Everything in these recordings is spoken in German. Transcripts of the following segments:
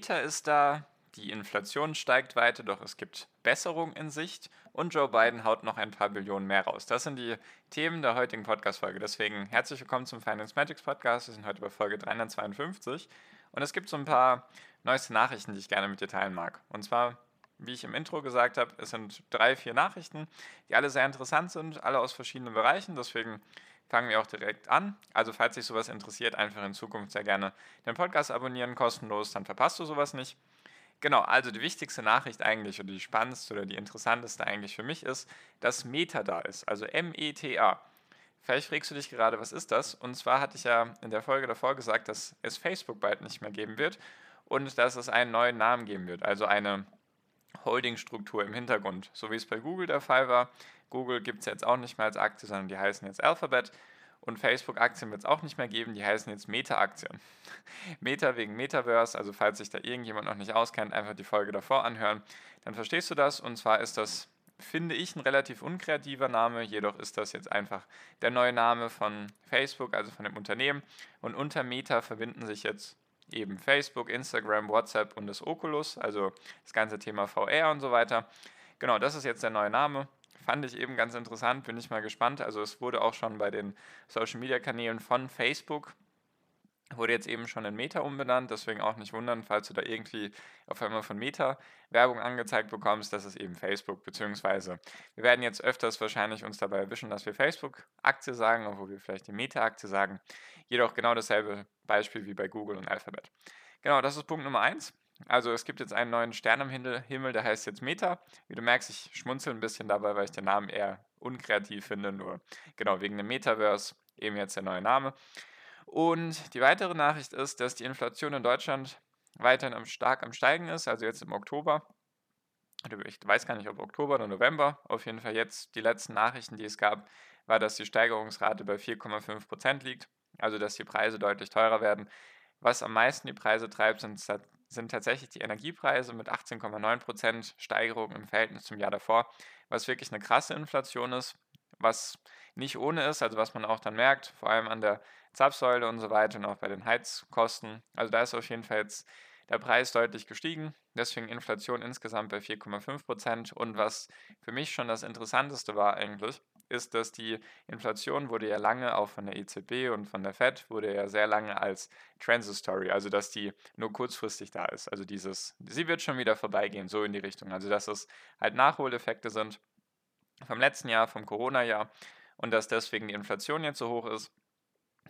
Meta ist da, die Inflation steigt weiter, doch es gibt Besserung in Sicht und Joe Biden haut noch ein paar Billionen mehr raus. Das sind die Themen der heutigen Podcast-Folge. Deswegen herzlich willkommen zum Finance Magics Podcast. Wir sind heute bei Folge 352 und es gibt so ein paar neueste Nachrichten, die ich gerne mit dir teilen mag. Und zwar, wie ich im Intro gesagt habe, es sind drei, vier Nachrichten, die alle sehr interessant sind, alle aus verschiedenen Bereichen. Deswegen fangen wir auch direkt an. Also falls dich sowas interessiert, einfach in Zukunft sehr gerne den Podcast abonnieren, kostenlos, dann verpasst du sowas nicht. Genau, also die wichtigste Nachricht eigentlich oder die spannendste oder die interessanteste eigentlich für mich ist, dass Meta da ist, also M-E-T-A. Vielleicht fragst du dich gerade, was ist das? Und zwar hatte ich ja in der Folge davor gesagt, dass es Facebook bald nicht mehr geben wird und dass es einen neuen Namen geben wird, also eine Holdingstruktur im Hintergrund, so wie es bei Google der Fall war. Google gibt es jetzt auch nicht mehr als Aktie, sondern die heißen jetzt Alphabet. Und Facebook-Aktien wird es auch nicht mehr geben, die heißen jetzt Meta-Aktien. Meta wegen Metaverse, also falls sich da irgendjemand noch nicht auskennt, einfach die Folge davor anhören, dann verstehst du das. Und zwar ist das, finde ich, ein relativ unkreativer Name, jedoch ist das jetzt einfach der neue Name von Facebook, also von dem Unternehmen. Und unter Meta verbinden sich jetzt eben Facebook, Instagram, WhatsApp und das Oculus, also das ganze Thema VR und so weiter. Genau, das ist jetzt der neue Name. Fand ich eben ganz interessant, bin ich mal gespannt. Also es wurde auch schon bei den Social-Media-Kanälen von Facebook wurde jetzt eben schon in Meta umbenannt, deswegen auch nicht wundern, falls du da irgendwie auf einmal von Meta Werbung angezeigt bekommst, das ist eben Facebook, beziehungsweise wir werden jetzt öfters wahrscheinlich uns dabei erwischen, dass wir Facebook-Aktie sagen, obwohl wir vielleicht die Meta-Aktie sagen. Jedoch genau dasselbe Beispiel wie bei Google und Alphabet. Genau, das ist Punkt Nummer eins. Also es gibt jetzt einen neuen Stern am Himmel, der heißt jetzt Meta. Wie du merkst, ich schmunzel ein bisschen dabei, weil ich den Namen eher unkreativ finde, nur genau wegen dem Metaverse eben jetzt der neue Name. Und die weitere Nachricht ist, dass die Inflation in Deutschland weiterhin stark am Steigen ist, also jetzt im Oktober. Ich weiß gar nicht, ob Oktober oder November. Auf jeden Fall jetzt die letzten Nachrichten, die es gab, war, dass die Steigerungsrate bei 4,5% liegt, also dass die Preise deutlich teurer werden. Was am meisten die Preise treibt, sind sind tatsächlich die Energiepreise mit 18,9% Steigerung im Verhältnis zum Jahr davor, was wirklich eine krasse Inflation ist, was nicht ohne ist, also was man auch dann merkt, vor allem an der Zapfsäule und so weiter und auch bei den Heizkosten. Also da ist auf jeden Fall jetzt der Preis deutlich gestiegen, deswegen Inflation insgesamt bei 4,5% Und was für mich schon das Interessanteste war eigentlich, ist, dass die Inflation wurde ja lange auch von der EZB und von der Fed wurde ja sehr lange als Transitory, also dass die nur kurzfristig da ist. Also dieses, sie wird schon wieder vorbeigehen, so in die Richtung. Also dass es halt Nachholeffekte sind vom letzten Jahr, vom Corona-Jahr und dass deswegen die Inflation jetzt so hoch ist.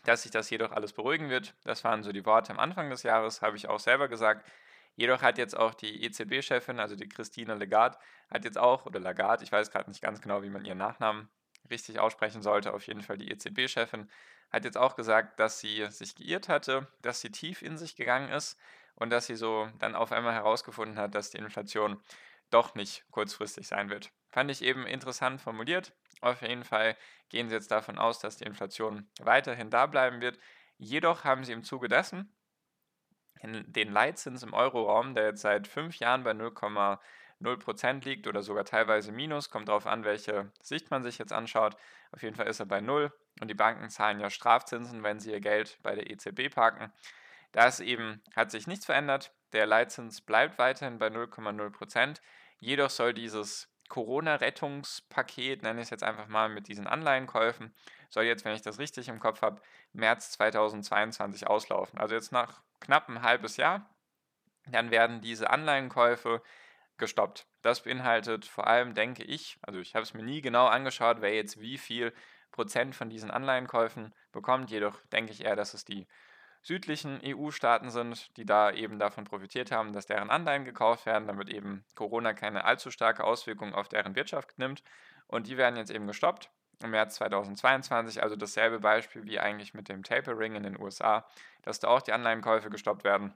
Dass sich das jedoch alles beruhigen wird, das waren so die Worte am Anfang des Jahres, habe ich auch selber gesagt. Jedoch hat jetzt auch die EZB-Chefin, also die Christine Lagarde, hat jetzt auch, oder Lagarde, ich weiß gerade nicht ganz genau, wie man ihren Nachnamen richtig aussprechen sollte, auf jeden Fall die EZB-Chefin, hat jetzt auch gesagt, dass sie sich geirrt hatte, dass sie tief in sich gegangen ist und dass sie so dann auf einmal herausgefunden hat, dass die Inflation doch nicht kurzfristig sein wird. Fand ich eben interessant formuliert. Auf jeden Fall gehen sie jetzt davon aus, dass die Inflation weiterhin da bleiben wird. Jedoch haben sie im Zuge dessen den Leitzins im Euroraum, der jetzt seit fünf Jahren bei 0,0% liegt oder sogar teilweise minus, kommt darauf an, welche Sicht man sich jetzt anschaut. Auf jeden Fall ist er bei 0 und die Banken zahlen ja Strafzinsen, wenn sie ihr Geld bei der EZB parken. Da ist eben, hat sich nichts verändert. Der Leitzins bleibt weiterhin bei 0,0%. Jedoch soll dieses Corona-Rettungspaket, nenne ich es jetzt einfach mal mit diesen Anleihenkäufen, soll jetzt, wenn ich das richtig im Kopf habe, März 2022 auslaufen. Also jetzt nach knapp ein halbes Jahr, dann werden diese Anleihenkäufe gestoppt. Das beinhaltet vor allem, denke ich, also ich habe es mir nie genau angeschaut, wer jetzt wie viel Prozent von diesen Anleihenkäufen bekommt, jedoch denke ich eher, dass es die südlichen EU-Staaten sind, die da eben davon profitiert haben, dass deren Anleihen gekauft werden, damit eben Corona keine allzu starke Auswirkungen auf deren Wirtschaft nimmt. Und die werden jetzt eben gestoppt im März 2022, also dasselbe Beispiel wie eigentlich mit dem Tapering in den USA, dass da auch die Anleihenkäufe gestoppt werden.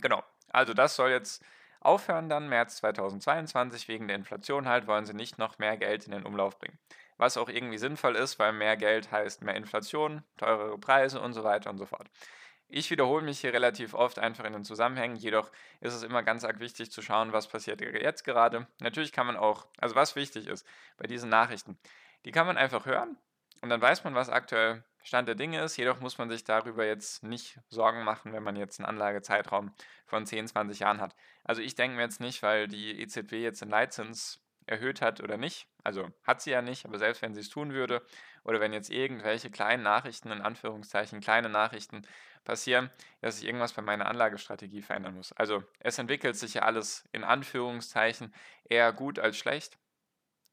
Genau. Also das soll jetzt aufhören dann März 2022 wegen der Inflation halt wollen sie nicht noch mehr Geld in den Umlauf bringen. Was auch irgendwie sinnvoll ist, weil mehr Geld heißt mehr Inflation, teurere Preise und so weiter und so fort. Ich wiederhole mich hier relativ oft einfach in den Zusammenhängen, jedoch ist es immer ganz arg wichtig zu schauen, was passiert jetzt gerade. Natürlich kann man auch, also was wichtig ist bei diesen Nachrichten, die kann man einfach hören und dann weiß man, was aktuell Stand der Dinge ist. Jedoch muss man sich darüber jetzt nicht Sorgen machen, wenn man jetzt einen Anlagezeitraum von 10, 20 Jahren hat. Also ich denke mir jetzt nicht, weil die EZB jetzt den Leitzins erhöht hat oder nicht. Also hat sie ja nicht, aber selbst wenn sie es tun würde oder wenn jetzt irgendwelche kleinen Nachrichten, in Anführungszeichen kleine Nachrichten passieren, dass sich irgendwas bei meiner Anlagestrategie verändern muss. Also es entwickelt sich ja alles in Anführungszeichen eher gut als schlecht.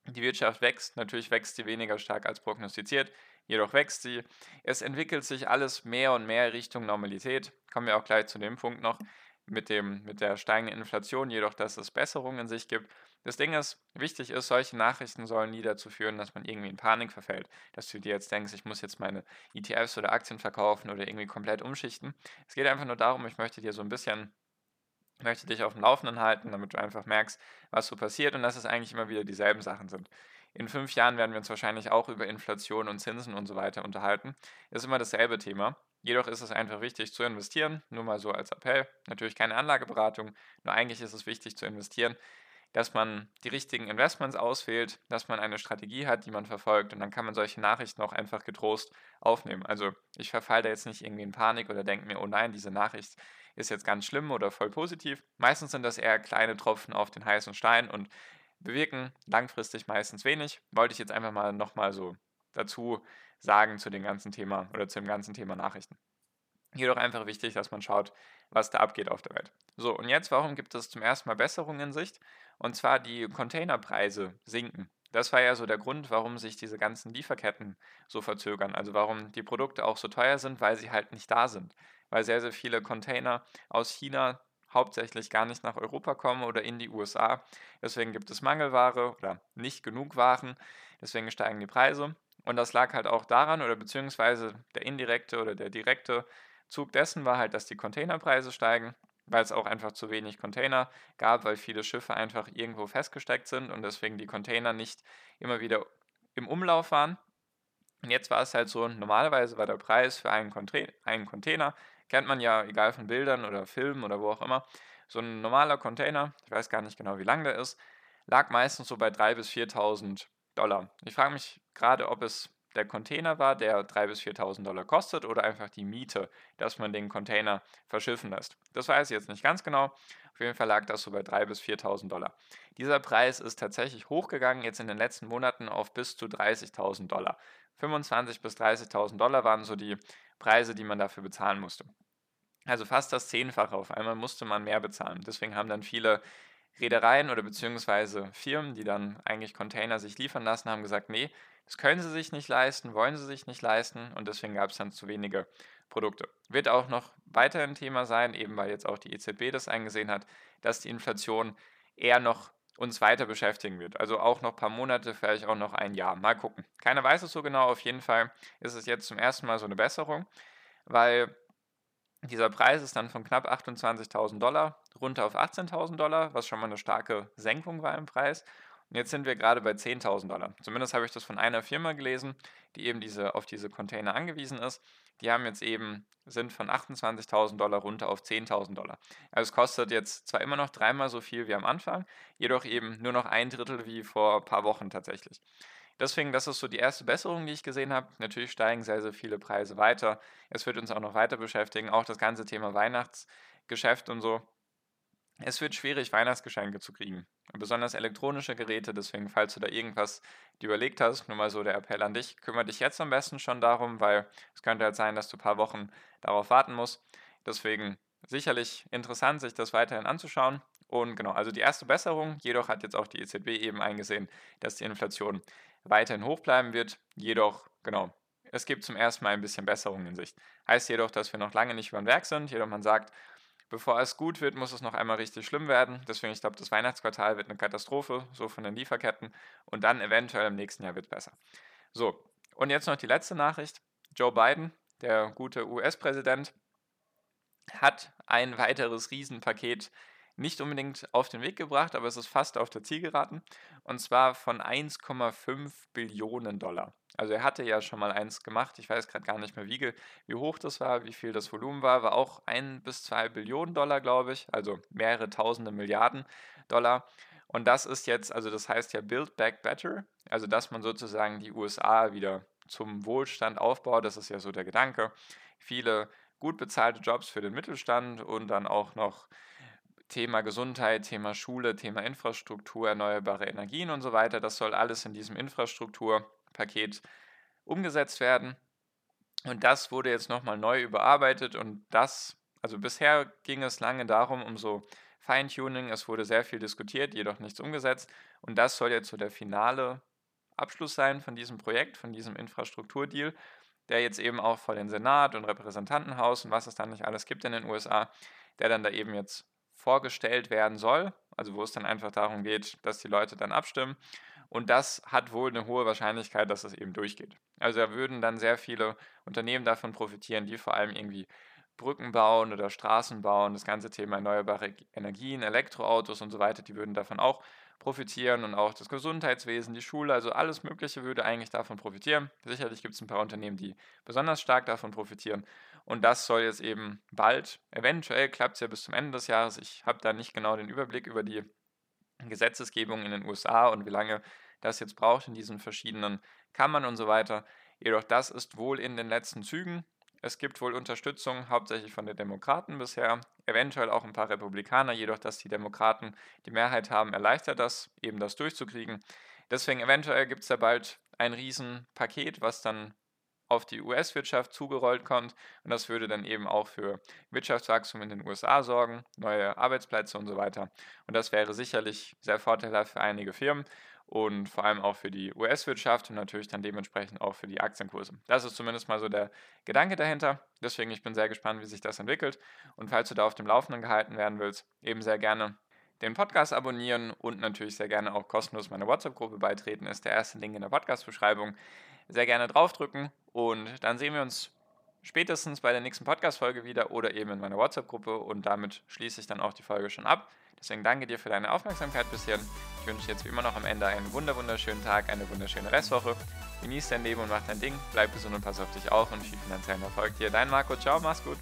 Die Wirtschaft wächst, natürlich wächst sie weniger stark als prognostiziert, jedoch wächst sie. Es entwickelt sich alles mehr und mehr Richtung Normalität. Kommen wir auch gleich zu dem Punkt noch mit, dem, mit der steigenden Inflation, jedoch dass es Besserungen in sich gibt. Das Ding ist, wichtig ist, solche Nachrichten sollen nie dazu führen, dass man irgendwie in Panik verfällt. Dass du dir jetzt denkst, ich muss jetzt meine ETFs oder Aktien verkaufen oder irgendwie komplett umschichten. Es geht einfach nur darum, ich möchte dir so ein bisschen möchte dich auf dem Laufenden halten, damit du einfach merkst, was so passiert und dass es eigentlich immer wieder dieselben Sachen sind. In fünf Jahren werden wir uns wahrscheinlich auch über Inflation und Zinsen und so weiter unterhalten. Ist immer dasselbe Thema. Jedoch ist es einfach wichtig zu investieren, nur mal so als Appell. Natürlich keine Anlageberatung, nur eigentlich ist es wichtig zu investieren, dass man die richtigen Investments auswählt, dass man eine Strategie hat, die man verfolgt und dann kann man solche Nachrichten auch einfach getrost aufnehmen. Also ich verfalle da jetzt nicht irgendwie in Panik oder denke mir, oh nein, diese Nachricht ist jetzt ganz schlimm oder voll positiv. Meistens sind das eher kleine Tropfen auf den heißen Stein und bewirken langfristig meistens wenig. Wollte ich jetzt einfach mal nochmal so dazu sagen zu dem ganzen Thema oder zu dem ganzen Thema Nachrichten. Jedoch einfach wichtig, dass man schaut, was da abgeht auf der Welt. So, und jetzt, warum gibt es zum ersten Mal Besserungen in Sicht? Und zwar die Containerpreise sinken. Das war ja so der Grund, warum sich diese ganzen Lieferketten so verzögern. Also warum die Produkte auch so teuer sind, weil sie halt nicht da sind. Weil sehr, sehr viele Container aus China hauptsächlich gar nicht nach Europa kommen oder in die USA. Deswegen gibt es Mangelware oder nicht genug Waren. Deswegen steigen die Preise. Und das lag halt auch daran, oder beziehungsweise der indirekte oder der direkte Zug dessen war halt, dass die Containerpreise steigen, weil es auch einfach zu wenig Container gab, weil viele Schiffe einfach irgendwo festgesteckt sind und deswegen die Container nicht immer wieder im Umlauf waren. Und jetzt war es halt so, normalerweise war der Preis für einen, Container, kennt man ja, egal von Bildern oder Filmen oder wo auch immer, so ein normaler Container, ich weiß gar nicht genau, wie lang der ist, lag meistens so bei 3.000 bis 4.000 Dollar. Ich frage mich gerade, ob es der Container war, der 3.000 bis 4.000 Dollar kostet oder einfach die Miete, dass man den Container verschiffen lässt. Das weiß ich jetzt nicht ganz genau. Auf jeden Fall lag das so bei 3.000 bis 4.000 Dollar. Dieser Preis ist tatsächlich hochgegangen jetzt in den letzten Monaten auf bis zu 30.000 Dollar. 25.000 bis 30.000 Dollar waren so die Preise, die man dafür bezahlen musste. Also fast das Zehnfache. Auf einmal musste man mehr bezahlen. Deswegen haben dann viele Reedereien oder beziehungsweise Firmen, die dann eigentlich Container sich liefern lassen, haben gesagt, nee, das können sie sich nicht leisten, wollen sie sich nicht leisten und deswegen gab es dann zu wenige Produkte. Wird auch noch weiterhin Thema sein, eben weil jetzt auch die EZB das eingesehen hat, dass die Inflation eher noch uns weiter beschäftigen wird. Also auch noch ein paar Monate, vielleicht auch noch ein Jahr. Mal gucken. Keiner weiß es so genau. Auf jeden Fall ist es jetzt zum ersten Mal so eine Besserung, weil dieser Preis ist dann von knapp 28.000 Dollar runter auf 18.000 Dollar, was schon mal eine starke Senkung war im Preis. Und jetzt sind wir gerade bei 10.000 Dollar. Zumindest habe ich das von einer Firma gelesen, die eben diese, auf diese Container angewiesen ist. Die haben jetzt eben, sind von 28.000 Dollar runter auf 10.000 Dollar. Also es kostet jetzt zwar immer noch dreimal so viel wie am Anfang, jedoch eben nur noch ein Drittel wie vor ein paar Wochen tatsächlich. Deswegen, das ist so die erste Besserung, die ich gesehen habe. Natürlich steigen sehr, sehr viele Preise weiter. Es wird uns auch noch weiter beschäftigen, auch das ganze Thema Weihnachtsgeschäft und so. Es wird schwierig, Weihnachtsgeschenke zu kriegen. Besonders elektronische Geräte, deswegen, falls du da irgendwas überlegt hast, nur mal so der Appell an dich, kümmere dich jetzt am besten schon darum, weil es könnte halt sein, dass du ein paar Wochen darauf warten musst. Deswegen sicherlich interessant, sich das weiterhin anzuschauen. Und genau, also die erste Besserung, jedoch hat jetzt auch die EZB eben eingesehen, dass die Inflation weiterhin hoch bleiben wird. Jedoch, genau, es gibt zum ersten Mal ein bisschen Besserung in Sicht. Heißt jedoch, dass wir noch lange nicht über den Werk sind. Jedoch man sagt, Bevor es gut wird, muss es noch einmal richtig schlimm werden. Deswegen, ich glaube, das Weihnachtsquartal wird eine Katastrophe, so von den Lieferketten. Und dann eventuell im nächsten Jahr wird es besser. So, und jetzt noch die letzte Nachricht. Joe Biden, der gute US-Präsident, hat ein weiteres Riesenpaket nicht unbedingt auf den Weg gebracht, aber es ist fast auf der Zielgeraden. Und zwar von 1,5 Billionen Dollar. Also er hatte ja schon mal eins gemacht. Ich weiß gerade gar nicht mehr, wie, wie hoch das war, wie viel das Volumen war. War auch ein bis zwei Billionen Dollar, glaube ich. Also mehrere tausende Milliarden Dollar. Und das ist jetzt, also das heißt ja Build Back Better. Also dass man sozusagen die USA wieder zum Wohlstand aufbaut. Das ist ja so der Gedanke. Viele gut bezahlte Jobs für den Mittelstand und dann auch noch Thema Gesundheit, Thema Schule, Thema Infrastruktur, erneuerbare Energien und so weiter. Das soll alles in diesem Infrastrukturpaket umgesetzt werden. Und das wurde jetzt nochmal neu überarbeitet und das, also bisher ging es lange darum, um so Feintuning, es wurde sehr viel diskutiert, jedoch nichts umgesetzt. Und das soll jetzt so der finale Abschluss sein von diesem Projekt, von diesem Infrastrukturdeal, der jetzt eben auch vor den Senat und Repräsentantenhaus und was es dann nicht alles gibt in den USA, der dann da eben jetzt vorgestellt werden soll, also wo es dann einfach darum geht, dass die Leute dann abstimmen. Und das hat wohl eine hohe Wahrscheinlichkeit, dass es eben durchgeht. Also da würden dann sehr viele Unternehmen davon profitieren, die vor allem irgendwie Brücken bauen oder Straßen bauen, das ganze Thema erneuerbare Energien, Elektroautos und so weiter, die würden davon auch profitieren und auch das Gesundheitswesen, die Schule, also alles Mögliche würde eigentlich davon profitieren. Sicherlich gibt es ein paar Unternehmen, die besonders stark davon profitieren. Und das soll jetzt eben bald, eventuell klappt es ja bis zum Ende des Jahres. Ich habe da nicht genau den Überblick über die Gesetzesgebung in den USA und wie lange das jetzt braucht in diesen verschiedenen Kammern und so weiter. Jedoch das ist wohl in den letzten Zügen. Es gibt wohl Unterstützung, hauptsächlich von den Demokraten bisher, eventuell auch ein paar Republikaner, jedoch dass die Demokraten die Mehrheit haben, erleichtert das, eben das durchzukriegen. Deswegen eventuell gibt es da bald ein Riesenpaket, was dann auf die US-Wirtschaft zugerollt kommt. Und das würde dann eben auch für Wirtschaftswachstum in den USA sorgen, neue Arbeitsplätze und so weiter. Und das wäre sicherlich sehr vorteilhaft für einige Firmen und vor allem auch für die US-Wirtschaft und natürlich dann dementsprechend auch für die Aktienkurse. Das ist zumindest mal so der Gedanke dahinter. Deswegen ich bin sehr gespannt, wie sich das entwickelt. Und falls du da auf dem Laufenden gehalten werden willst, eben sehr gerne den Podcast abonnieren und natürlich sehr gerne auch kostenlos meine WhatsApp-Gruppe beitreten. Ist der erste Link in der Podcast-Beschreibung. Sehr gerne draufdrücken und dann sehen wir uns spätestens bei der nächsten Podcast-Folge wieder oder eben in meiner WhatsApp-Gruppe und damit schließe ich dann auch die Folge schon ab. Deswegen danke dir für deine Aufmerksamkeit bisher. Ich wünsche jetzt wie immer noch am Ende einen wunderschönen Tag, eine wunderschöne Restwoche. Genieß dein Leben und mach dein Ding. Bleib gesund und pass auf dich auf und viel finanziellen Erfolg dir. Dein Marco, ciao, mach's gut.